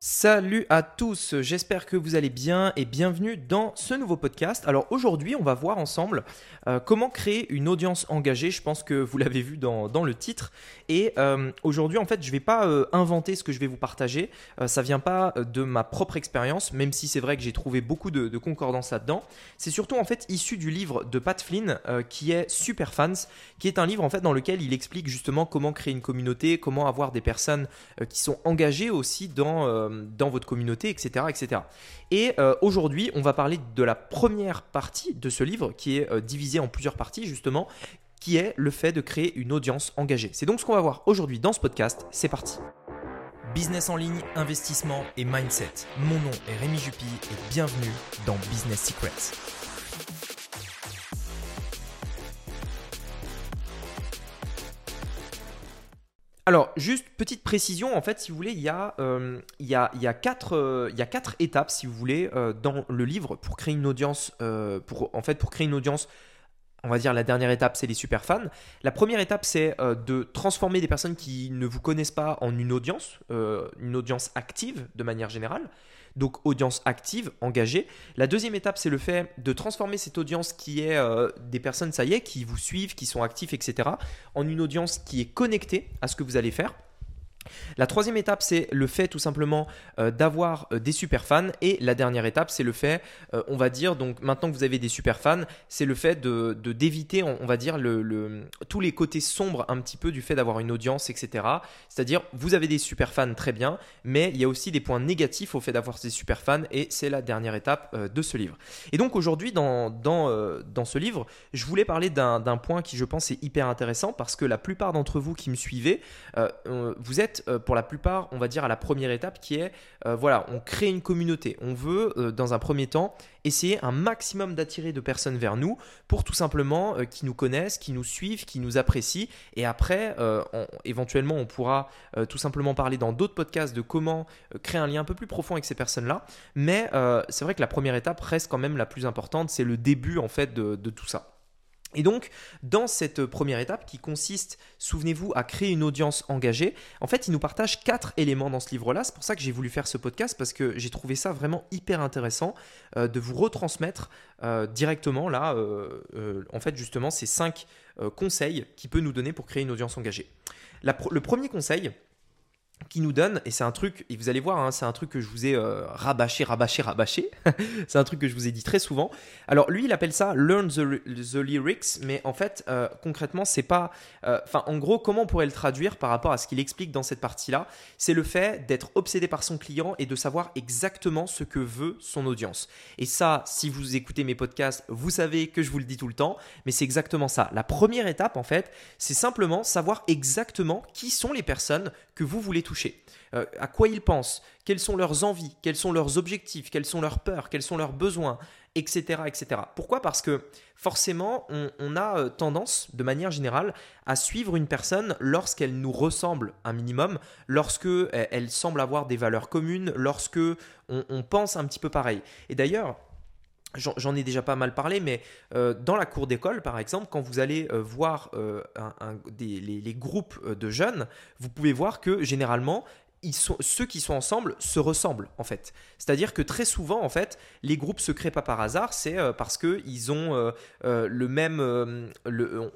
Salut à tous, j'espère que vous allez bien et bienvenue dans ce nouveau podcast. Alors aujourd'hui on va voir ensemble euh, comment créer une audience engagée, je pense que vous l'avez vu dans, le titre. Et euh, aujourd'hui en fait je ne vais pas euh, inventer ce que je vais vous partager, ça vient pas de ma propre expérience, même si c'est vrai que j'ai trouvé beaucoup de, de concordance là-dedans. C'est surtout en fait issu du livre de Pat Flynn qui est Super Fans, qui est un livre en fait dans lequel il explique justement comment créer une communauté, comment avoir des personnes qui sont engagées aussi dans euh, dans votre communauté, etc. etc. Et euh, aujourd'hui, on va parler de la première partie de ce livre qui est euh, divisée en plusieurs parties justement, qui est le fait de créer une audience engagée. C'est donc ce qu'on va voir aujourd'hui dans ce podcast. C'est parti. Business en ligne, investissement et mindset. Mon nom est Rémi Jupy et bienvenue dans Business Secrets. Alors, juste petite précision, en fait, si vous voulez, il y a, euh, quatre, euh, étapes, si vous voulez, euh, dans le livre pour créer une audience, pour, en fait, pour créer une audience on va dire la dernière étape, c'est les super fans. La première étape, c'est de transformer des personnes qui ne vous connaissent pas en une audience, une audience active de manière générale donc audience active, engagée. La deuxième étape, c'est le fait de transformer cette audience qui est euh, des personnes, ça y est, qui vous suivent, qui sont actifs, etc., en une audience qui est connectée à ce que vous allez faire. La troisième étape, c'est le fait tout simplement euh, d'avoir euh, des super fans. Et la dernière étape, c'est le fait, euh, on va dire, donc maintenant que vous avez des super fans, c'est le fait de d'éviter, on, va dire, tous les côtés sombres un petit peu du fait d'avoir une audience, etc. C'est-à-dire, vous avez des super fans, très bien, mais il y a aussi des points négatifs au fait d'avoir ces super fans. Et c'est la dernière étape de ce livre. Et donc aujourd'hui, dans ce livre, je voulais parler d'un point qui, je pense, est hyper intéressant parce que la plupart d'entre vous qui me suivez, vous êtes euh, pour la plupart, on va dire à la première étape qui est, euh, voilà, on crée une communauté. On veut, euh, dans un premier temps, essayer un maximum d'attirer de personnes vers nous pour tout simplement qui nous connaissent, qui nous suivent, qui nous apprécient. Et après, éventuellement, on pourra tout simplement parler dans d'autres podcasts de comment créer un lien un peu plus profond avec ces personnes-là. Mais c'est vrai que la première étape reste quand même la plus importante. C'est le début en fait de tout ça. Et donc, dans cette première étape qui consiste, souvenez-vous, à créer une audience engagée, en fait, il nous partage quatre éléments dans ce livre-là. C'est pour ça que j'ai voulu faire ce podcast parce que j'ai trouvé ça vraiment hyper intéressant euh, de vous retransmettre euh, directement, là, euh, en fait, justement, ces cinq conseils qu'il peut nous donner pour créer une audience engagée. le premier conseil, qui nous donne, et c'est un truc, et vous allez voir, hein, c'est un truc que je vous ai euh, rabâché, rabâché, rabâché. c'est un truc que je vous ai dit très souvent. Alors lui, il appelle ça learn the, lyrics, mais en fait, euh, concrètement, c'est pas. Euh, enfin, en gros, comment on pourrait le traduire par rapport à ce qu'il explique dans cette partie-là? C'est le fait d'être obsédé par son client et de savoir exactement ce que veut son audience. Et ça, si vous écoutez mes podcasts, vous savez que je vous le dis tout le temps, mais c'est exactement ça. La première étape, en fait, c'est simplement savoir exactement qui sont les personnes que vous voulez euh, à quoi ils pensent, quelles sont leurs envies, quels sont leurs objectifs, quelles sont leurs peurs, quels sont leurs besoins, etc. etc. Pourquoi? Parce que forcément, on, a euh, tendance, de manière générale, à suivre une personne lorsqu'elle nous ressemble un minimum, lorsque euh, elle semble avoir des valeurs communes, lorsque on pense un petit peu pareil. Et d'ailleurs, J'en ai déjà pas mal parlé, mais euh, dans la cour d'école, par exemple, quand vous allez euh, voir euh, les, groupes de jeunes, vous pouvez voir que généralement, ceux qui sont ensemble se ressemblent en fait. C'est-à-dire que très souvent en fait, les groupes se créent pas par hasard, c'est euh, parce que ils ont euh, euh, le même,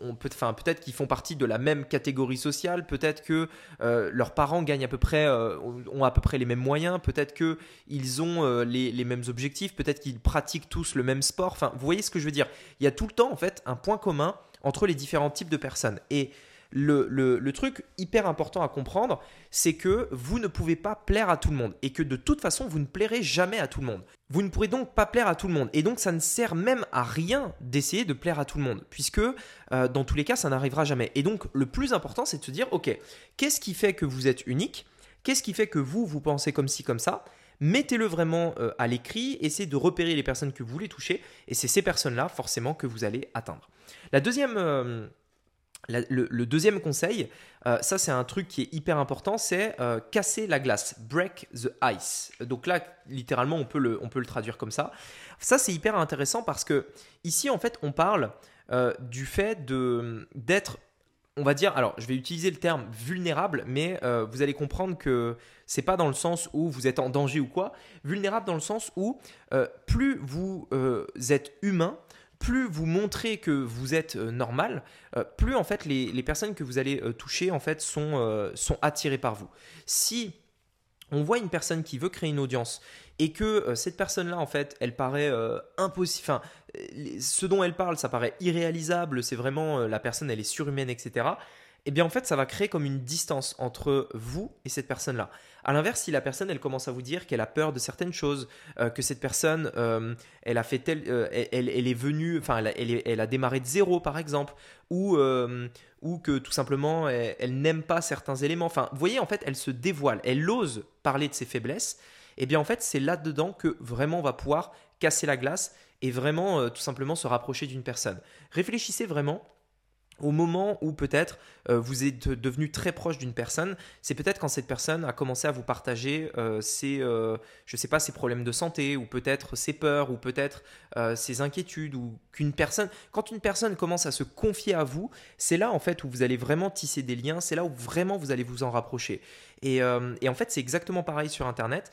on peut, enfin peut-être qu'ils font partie de la même catégorie sociale, peut-être que leurs parents gagnent à peu près, ont à peu près les mêmes moyens, peut-être que ils ont les, les, mêmes objectifs, peut-être qu'ils pratiquent tous le même sport. Enfin, vous voyez ce que je veux dire? Il y a tout le temps en fait un point commun entre les différents types de personnes et le, truc hyper important à comprendre, c'est que vous ne pouvez pas plaire à tout le monde et que de toute façon, vous ne plairez jamais à tout le monde. Vous ne pourrez donc pas plaire à tout le monde. Et donc, ça ne sert même à rien d'essayer de plaire à tout le monde, puisque euh, dans tous les cas, ça n'arrivera jamais. Et donc, le plus important, c'est de se dire, OK, qu'est-ce qui fait que vous êtes unique? Qu'est-ce qui fait que vous, vous pensez comme ci, comme ça? Mettez-le vraiment euh, à l'écrit, essayez de repérer les personnes que vous voulez toucher, et c'est ces personnes-là, forcément, que vous allez atteindre. La deuxième... Euh, le, deuxième conseil, euh, ça c'est un truc qui est hyper important, c'est euh, casser la glace, break the ice. Donc là, littéralement, on peut le, on peut le traduire comme ça. Ça c'est hyper intéressant parce que ici, en fait, on parle euh, du fait d'être on va dire, alors je vais utiliser le terme vulnérable, mais vous allez comprendre que c'est pas dans le sens où vous êtes en danger ou quoi. Vulnérable dans le sens où plus vous êtes humain, plus vous montrez que vous êtes normal, plus en fait les, personnes que vous allez toucher en fait sont, sont attirées par vous. Si on voit une personne qui veut créer une audience et que cette personne-là, en fait, elle paraît impossible, enfin, ce dont elle parle, ça paraît irréalisable, c'est vraiment la personne, elle est surhumaine, etc eh bien en fait ça va créer comme une distance entre vous et cette personne-là. À l'inverse, si la personne elle commence à vous dire qu'elle a peur de certaines choses, euh, que cette personne euh, elle a fait tel, euh, elle, est venue, enfin elle, a démarré de zéro par exemple, ou ou que tout simplement elle, n'aime pas certains éléments. Enfin, vous voyez en fait elle se dévoile, elle ose parler de ses faiblesses. Eh bien en fait c'est là dedans que vraiment on va pouvoir casser la glace et vraiment tout simplement se rapprocher d'une personne. Réfléchissez vraiment au moment où peut-être euh, vous êtes devenu très proche d'une personne, c'est peut-être quand cette personne a commencé à vous partager euh, ses, euh, sais pas, ses problèmes de santé, ou peut-être ses peurs, ou peut-être ses inquiétudes, ou qu'une personne, quand une personne commence à se confier à vous, c'est là en fait où vous allez vraiment tisser des liens, c'est là où vraiment vous allez vous en rapprocher. Et en fait, c'est exactement pareil sur Internet.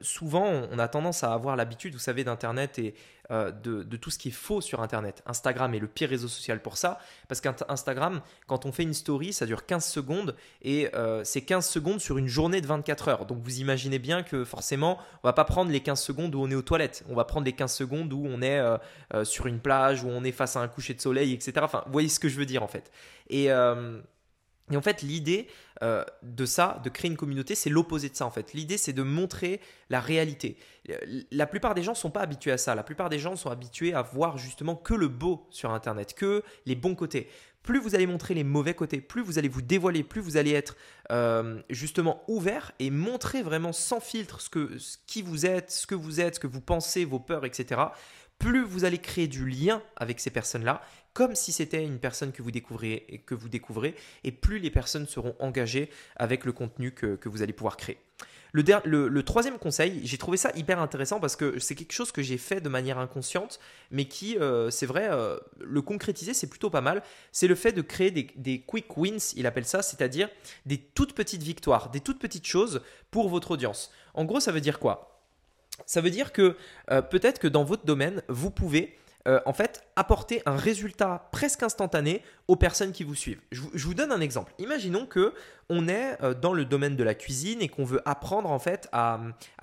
Souvent, on a tendance à avoir l'habitude, vous savez, d'Internet et de, de, tout ce qui est faux sur Internet. Instagram est le pire réseau social pour ça, parce qu'Instagram, quand on fait une story, ça dure 15 secondes, et c'est 15 secondes sur une journée de 24 heures. Donc vous imaginez bien que forcément, on va pas prendre les 15 secondes où on est aux toilettes, on va prendre les 15 secondes où on est sur une plage, où on est face à un coucher de soleil, etc. Enfin, vous voyez ce que je veux dire en fait. Et, euh, et en fait, l'idée euh, de ça, de créer une communauté, c'est l'opposé de ça en fait. L'idée, c'est de montrer la réalité. La plupart des gens ne sont pas habitués à ça. La plupart des gens sont habitués à voir justement que le beau sur Internet, que les bons côtés. Plus vous allez montrer les mauvais côtés, plus vous allez vous dévoiler, plus vous allez être euh, justement ouvert et montrer vraiment sans filtre ce, que, qui vous êtes, ce que vous êtes, ce que vous pensez, vos peurs, etc plus vous allez créer du lien avec ces personnes-là, comme si c'était une personne que vous découvrez et que vous découvrez, et plus les personnes seront engagées avec le contenu que, vous allez pouvoir créer. Le, troisième conseil, j'ai trouvé ça hyper intéressant parce que c'est quelque chose que j'ai fait de manière inconsciente, mais qui, euh, c'est vrai, euh, le concrétiser, c'est plutôt pas mal. C'est le fait de créer des, des quick wins, il appelle ça, c'est-à-dire des toutes petites victoires, des toutes petites choses pour votre audience. En gros, ça veut dire quoi? Ça veut dire que euh, peut-être que dans votre domaine, vous pouvez euh, en fait apporter un résultat presque instantané aux personnes qui vous suivent. Je, vous donne un exemple. Imaginons que on est euh, dans le domaine de la cuisine et qu'on veut apprendre en fait à,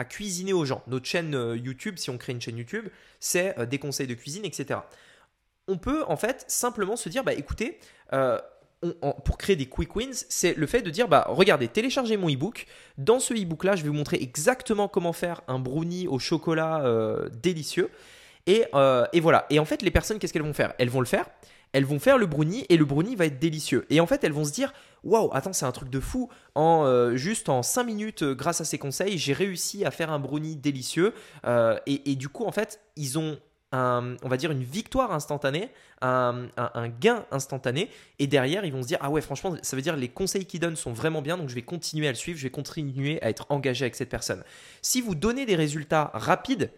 cuisiner aux gens. Notre chaîne YouTube, si on crée une chaîne YouTube, c'est des conseils de cuisine, etc. On peut en fait simplement se dire, bah écoutez, pour créer des quick wins, c'est le fait de dire bah regardez, téléchargez mon ebook. Dans ce ebook là, je vais vous montrer exactement comment faire un brownie au chocolat euh, délicieux. Et, euh, et, voilà. Et en fait, les personnes, qu'est-ce qu'elles vont faire? Elles vont le faire. Elles vont faire le brownie et le brownie va être délicieux. Et en fait, elles vont se dire waouh, attends, c'est un truc de fou. En euh, juste en 5 minutes, grâce à ces conseils, j'ai réussi à faire un brownie délicieux. et, du coup, en fait, ils ont on va dire une victoire instantanée, un, gain instantané, et derrière ils vont se dire ah ouais franchement ça veut dire les conseils qu'ils donnent sont vraiment bien, donc je vais continuer à le suivre, je vais continuer à être engagé avec cette personne. Si vous donnez des résultats rapides,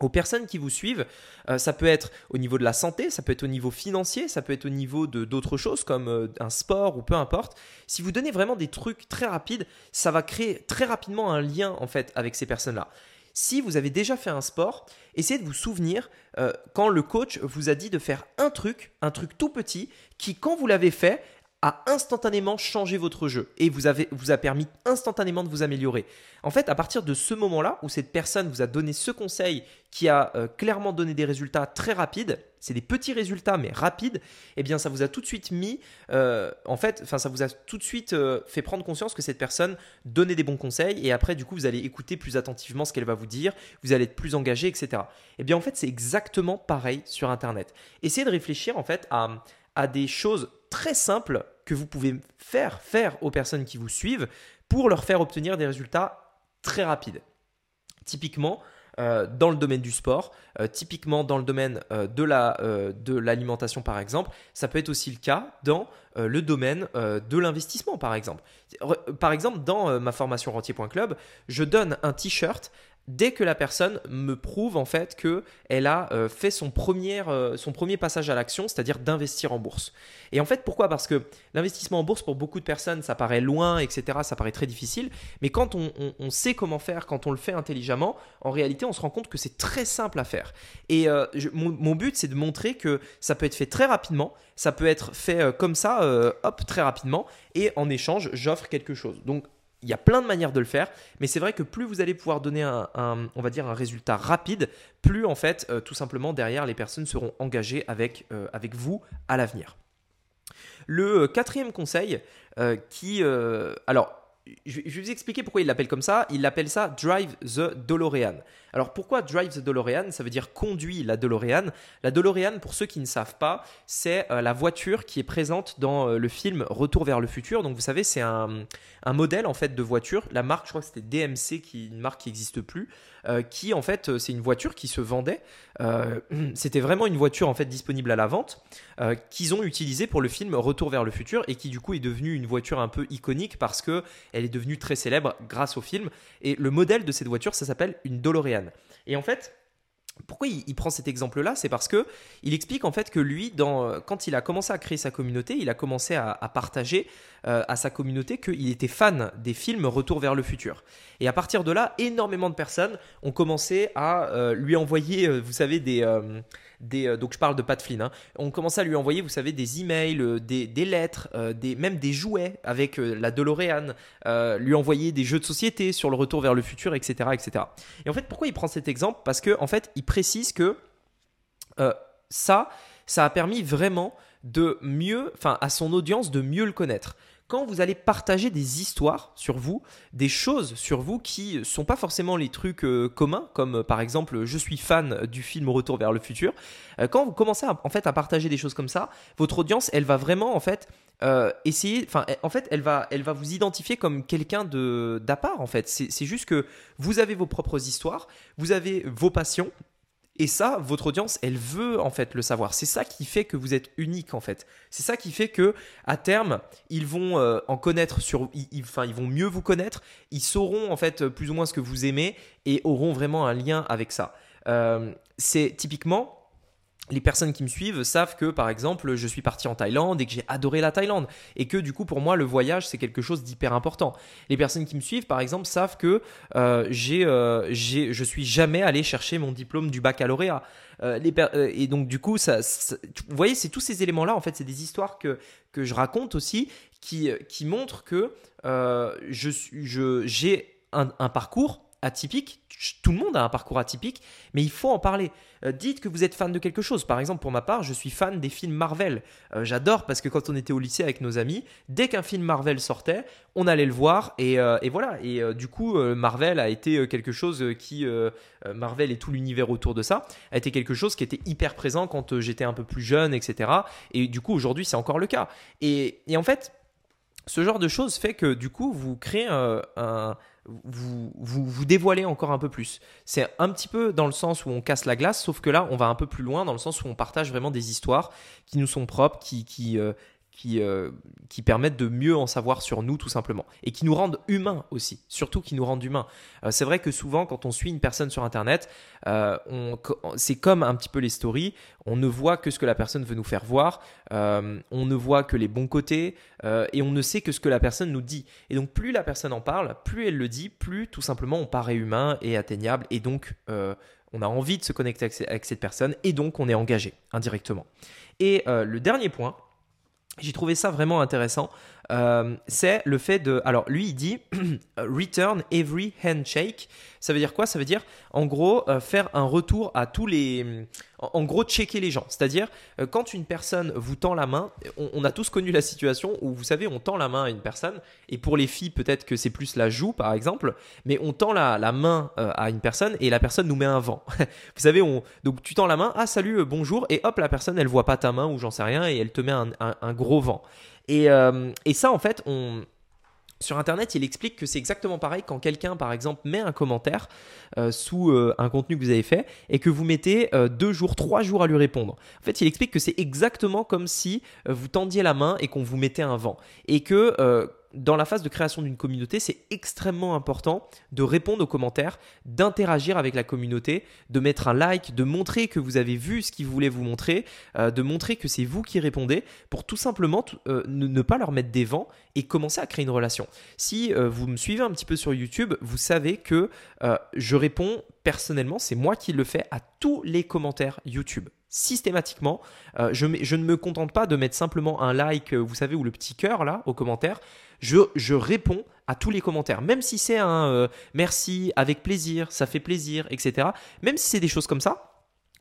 aux personnes qui vous suivent, euh, ça peut être au niveau de la santé, ça peut être au niveau financier, ça peut être au niveau de d'autres choses comme euh, un sport ou peu importe. Si vous donnez vraiment des trucs très rapides, ça va créer très rapidement un lien en fait avec ces personnes-là. Si vous avez déjà fait un sport, essayez de vous souvenir euh, quand le coach vous a dit de faire un truc, un truc tout petit, qui quand vous l'avez fait, a instantanément changé votre jeu et vous, avez, vous a permis instantanément de vous améliorer. En fait, à partir de ce moment-là où cette personne vous a donné ce conseil qui a euh, clairement donné des résultats très rapides, c'est des petits résultats mais rapides, eh bien ça vous a tout de suite mis, euh, en fait, enfin ça vous a tout de suite euh, fait prendre conscience que cette personne donnait des bons conseils et après du coup vous allez écouter plus attentivement ce qu'elle va vous dire, vous allez être plus engagé, etc. Eh bien en fait c'est exactement pareil sur Internet. Essayez de réfléchir en fait à, à des choses très simples que vous pouvez faire faire aux personnes qui vous suivent pour leur faire obtenir des résultats très rapides. Typiquement, euh, dans le domaine du sport, euh, typiquement dans le domaine euh, de, la, de l'alimentation par exemple, ça peut être aussi le cas dans le domaine de l'investissement par exemple. Par exemple, dans ma formation rentier.club, je donne un t-shirt dès que la personne me prouve en fait que elle a euh, fait son premier, euh, son premier passage à l'action, c'est-à-dire d'investir en bourse. Et en fait, pourquoi? Parce que l'investissement en bourse pour beaucoup de personnes, ça paraît loin, etc. Ça paraît très difficile. Mais quand on, sait comment faire, quand on le fait intelligemment, en réalité, on se rend compte que c'est très simple à faire. Et euh, mon, but, c'est de montrer que ça peut être fait très rapidement, ça peut être fait comme ça, hop, très rapidement. Et en échange, j'offre quelque chose. Donc il y a plein de manières de le faire, mais c'est vrai que plus vous allez pouvoir donner un, on va dire un résultat rapide, plus en fait, euh, tout simplement derrière, les personnes seront engagées avec, euh, vous à l'avenir. Le euh, quatrième conseil, qui, alors je vais vous expliquer pourquoi il l'appelle comme ça. Il l'appelle ça Drive the DeLorean. Alors pourquoi Drive the DeLorean? Ça veut dire conduit la DeLorean. La DeLorean, pour ceux qui ne savent pas, c'est euh, la voiture qui est présente dans euh, le film Retour vers le futur. Donc vous savez, c'est un, modèle en fait de voiture. La marque, je crois que c'était DMC, qui une marque qui n'existe plus, euh, qui en fait c'est une voiture qui se vendait. c'était vraiment une voiture en fait disponible à la vente qu'ils ont utilisée pour le film Retour vers le futur et qui du coup est devenue une voiture un peu iconique parce que elle est devenue très célèbre grâce au film. Et le modèle de cette voiture, ça s'appelle une DeLorean. Et en fait, pourquoi il, prend cet exemple-là? C'est parce que il explique en fait que lui, dans, quand il a commencé à créer sa communauté, il a commencé à, partager euh, à sa communauté qu'il était fan des films Retour vers le futur. Et à partir de là, énormément de personnes ont commencé à euh, lui envoyer, euh, vous savez, des, euh, donc je parle de Pat Flynn, hein. on commençait à lui envoyer, vous savez, des emails, euh, des, des lettres, euh, des, même des jouets avec la DeLorean, lui envoyer des jeux de société sur le retour vers le futur, etc., etc. Et en fait, pourquoi il prend cet exemple? Parce que en fait, il précise que ça, ça a permis vraiment de mieux, enfin, à son audience de mieux le connaître quand vous allez partager des histoires sur vous, des choses sur vous qui ne sont pas forcément les trucs euh, communs, comme euh, par exemple je suis fan du film Retour vers le futur, euh, quand vous commencez à, en fait à partager des choses comme ça, votre audience, elle va vraiment en fait essayer, en fait elle va, elle va vous identifier comme quelqu'un de d'à part en fait. C'est juste que vous avez vos propres histoires, vous avez vos passions et ça, votre audience, elle veut en fait le savoir. C'est ça qui fait que vous êtes unique en fait. C'est ça qui fait que à terme, ils vont euh, en connaître sur, enfin, ils vont mieux vous connaître. Ils sauront en fait plus ou moins ce que vous aimez et auront vraiment un lien avec ça. Euh, c'est typiquement les personnes qui me suivent savent que, par exemple, je suis parti en Thaïlande et que j'ai adoré la Thaïlande. Et que, du coup, pour moi, le voyage, c'est quelque chose d'hyper important. Les personnes qui me suivent, par exemple, savent que euh, j'ai, euh, je suis jamais allé chercher mon diplôme du baccalauréat. Euh, les et donc, du coup, ça, vous voyez, c'est tous ces éléments-là, en fait, c'est des histoires que, que je raconte aussi qui, qui montrent que je, je, j'ai un, un parcours atypique. Tout le monde a un parcours atypique, mais il faut en parler. Euh, dites que vous êtes fan de quelque chose. Par exemple, pour ma part, je suis fan des films Marvel. Euh, j'adore parce que quand on était au lycée avec nos amis, dès qu'un film Marvel sortait, on allait le voir et, euh, voilà. Et du coup, Marvel a été quelque chose qui, Marvel et tout l'univers autour de ça, a été quelque chose qui était hyper présent quand j'étais un peu plus jeune, etc. Et du coup, aujourd'hui, c'est encore le cas. Et, et en fait, ce genre de choses fait que du coup, vous créez un vous, vous, dévoilez encore un peu plus. C'est un petit peu dans le sens où on casse la glace, sauf que là, on va un peu plus loin, dans le sens où on partage vraiment des histoires qui nous sont propres, qui, qui, euh, qui, euh, qui permettent de mieux en savoir sur nous tout simplement. Et qui nous rendent humains aussi, surtout qui nous rendent humains. Euh, c'est vrai que souvent quand on suit une personne sur internet, euh, c'est comme un petit peu les stories, on ne voit que ce que la personne veut nous faire voir, on ne voit que les bons côtés. Et on ne sait que ce que la personne nous dit. Et donc plus la personne en parle, plus elle le dit, plus tout simplement on paraît humain et atteignable. Et donc on a envie de se connecter avec cette personne. Et donc on est engagé indirectement. Et le dernier point, j'ai trouvé ça vraiment intéressant. Euh, c'est le fait de. Alors, lui, il dit return every handshake. Ça veut dire quoi? Ça veut dire, en gros, euh, faire un retour à tous les. En, gros, checker les gens. C'est-à-dire, euh, quand une personne vous tend la main, on, a tous connu la situation où, vous savez, on tend la main à une personne, et pour les filles, peut-être que c'est plus la joue, par exemple, mais on tend la, la main à une personne et la personne nous met un vent. vous savez, on, donc tu tends la main, ah salut, bonjour, et hop, la personne, elle voit pas ta main ou j'en sais rien, et elle te met un, un gros vent. Euh, et, ça, en fait, sur Internet, il explique que c'est exactement pareil quand quelqu'un, par exemple, met un commentaire euh, sous euh, un contenu que vous avez fait et que vous mettez deux jours, trois jours à lui répondre. En fait, il explique que c'est exactement comme si vous tendiez la main et qu'on vous mettait un vent. Et que dans la phase de création d'une communauté, c'est extrêmement important de répondre aux commentaires, d'interagir avec la communauté, de mettre un like, de montrer que vous avez vu ce qu'ils voulaient vous montrer, euh, de montrer que c'est vous qui répondez, pour tout simplement euh, ne, pas leur mettre des vents et commencer à créer une relation. Si euh, vous me suivez un petit peu sur YouTube, vous savez que je réponds personnellement, c'est moi qui le fais à tous les commentaires YouTube systématiquement. Euh, je, ne me contente pas de mettre simplement un like, euh, vous savez, ou le petit cœur là, aux commentaires. Je, réponds à tous les commentaires, même si c'est un euh, merci, avec plaisir, ça fait plaisir, etc. Même si c'est des choses comme ça.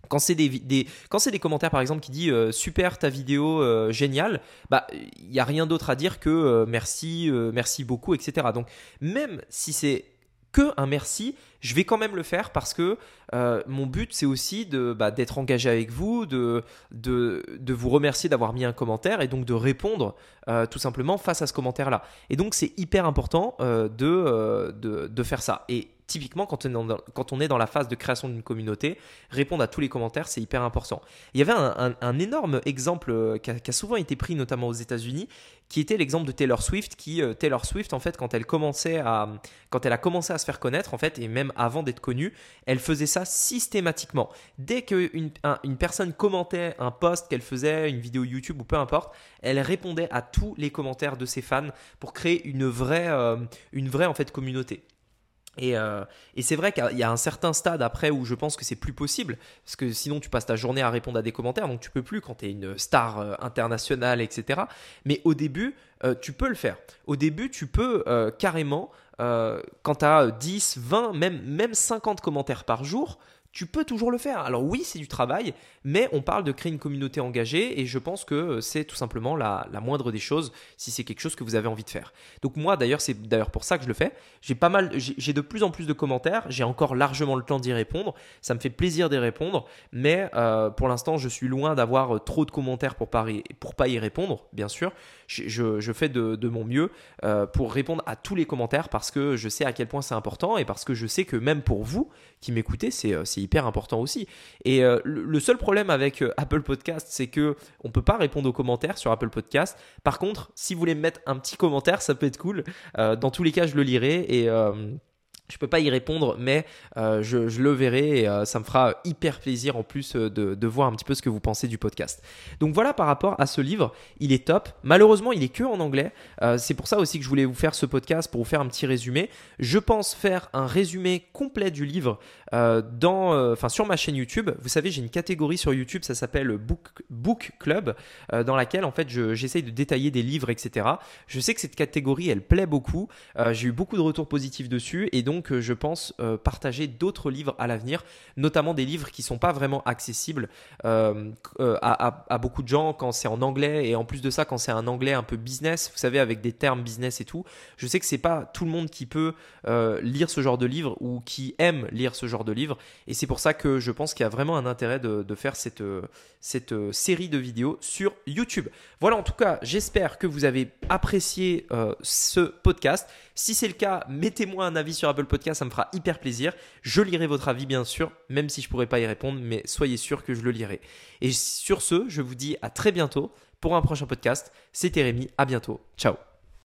Quand c'est des, quand c'est des commentaires par exemple qui dit super ta vidéo géniale, bah il n'y a rien d'autre à dire que merci, merci beaucoup, etc. Donc même si c'est que un merci, je vais quand même le faire parce que euh, mon but c'est aussi bah, d'être engagé avec vous, de, vous remercier d'avoir mis un commentaire et donc de répondre euh, tout simplement face à ce commentaire là. Et donc c'est hyper important euh, de, de, de, faire ça. Et typiquement, quand on, est dans, la phase de création d'une communauté, répondre à tous les commentaires, c'est hyper important. Il y avait un, énorme exemple euh, qui a, souvent été pris, notamment aux États-Unis, qui était l'exemple de Taylor Swift, qui euh, Taylor Swift, en fait, quand elle commençait à, quand elle a commencé à se faire connaître, en fait, et même avant d'être connue, elle faisait ça systématiquement. Dès qu'une une personne commentait un post qu'elle faisait, une vidéo YouTube ou peu importe, elle répondait à tous les commentaires de ses fans pour créer une vraie, euh, une vraie en fait communauté. Euh, et, c'est vrai qu'il y a un certain stade après où je pense que c'est plus possible, parce que sinon tu passes ta journée à répondre à des commentaires, donc tu peux plus quand tu es une star euh, internationale, etc. Mais au début, euh, tu peux le faire. Au début, tu peux carrément, quand tu as 10, 20, même, même 50 commentaires par jour, tu peux toujours le faire. Alors oui, c'est du travail, mais on parle de créer une communauté engagée et je pense que c'est tout simplement la, moindre des choses si c'est quelque chose que vous avez envie de faire. Donc moi d'ailleurs, c'est d'ailleurs pour ça que je le fais. J'ai pas mal, de plus en plus de commentaires, j'ai encore largement le temps d'y répondre. Ça me fait plaisir d'y répondre, mais euh, pour l'instant, je suis loin d'avoir trop de commentaires pour pas, pour pas y répondre, bien sûr. Je, fais de, mon mieux euh, pour répondre à tous les commentaires parce que je sais à quel point c'est important et parce que je sais que même pour vous qui m'écoutez, c'est euh, hyper important aussi. Et le seul problème avec euh, Apple Podcast, c'est que on peut pas répondre aux commentaires sur Apple Podcast. Par contre, si vous voulez me mettre un petit commentaire, ça peut être cool. Euh, dans tous les cas, je le lirai et euh, je peux pas y répondre, mais euh, je, le verrai et euh, ça me fera hyper plaisir en plus euh, de, voir un petit peu ce que vous pensez du podcast. Donc voilà par rapport à ce livre, il est top. Malheureusement, il est que en anglais. c'est pour ça aussi que je voulais vous faire ce podcast pour vous faire un petit résumé. Je pense faire un résumé complet du livre dans, enfin sur ma chaîne YouTube. Vous savez, j'ai une catégorie sur YouTube, ça s'appelle Book, Club, dans laquelle en fait j'essaye de détailler des livres, etc. Je sais que cette catégorie, elle plaît beaucoup. j'ai eu beaucoup de retours positifs dessus et donc euh, je pense euh, partager d'autres livres à l'avenir, notamment des livres qui ne sont pas vraiment accessibles euh, à, beaucoup de gens quand c'est en anglais et en plus de ça, quand c'est un anglais un peu business, vous savez, avec des termes business et tout. Je sais que c'est pas tout le monde qui peut lire ce genre de livre ou qui aime lire ce genre de livre et c'est pour ça que je pense qu'il y a vraiment un intérêt de, faire cette, cette série de vidéos sur YouTube. Voilà, en tout cas, j'espère que vous avez apprécié ce podcast. Si c'est le cas, mettez-moi un avis sur Apple Podcast, ça me fera hyper plaisir. Je lirai votre avis bien sûr, même si je ne pourrais pas y répondre, mais soyez sûr que je le lirai. Et sur ce, je vous dis à très bientôt pour un prochain podcast. C'était Rémi, à bientôt. Ciao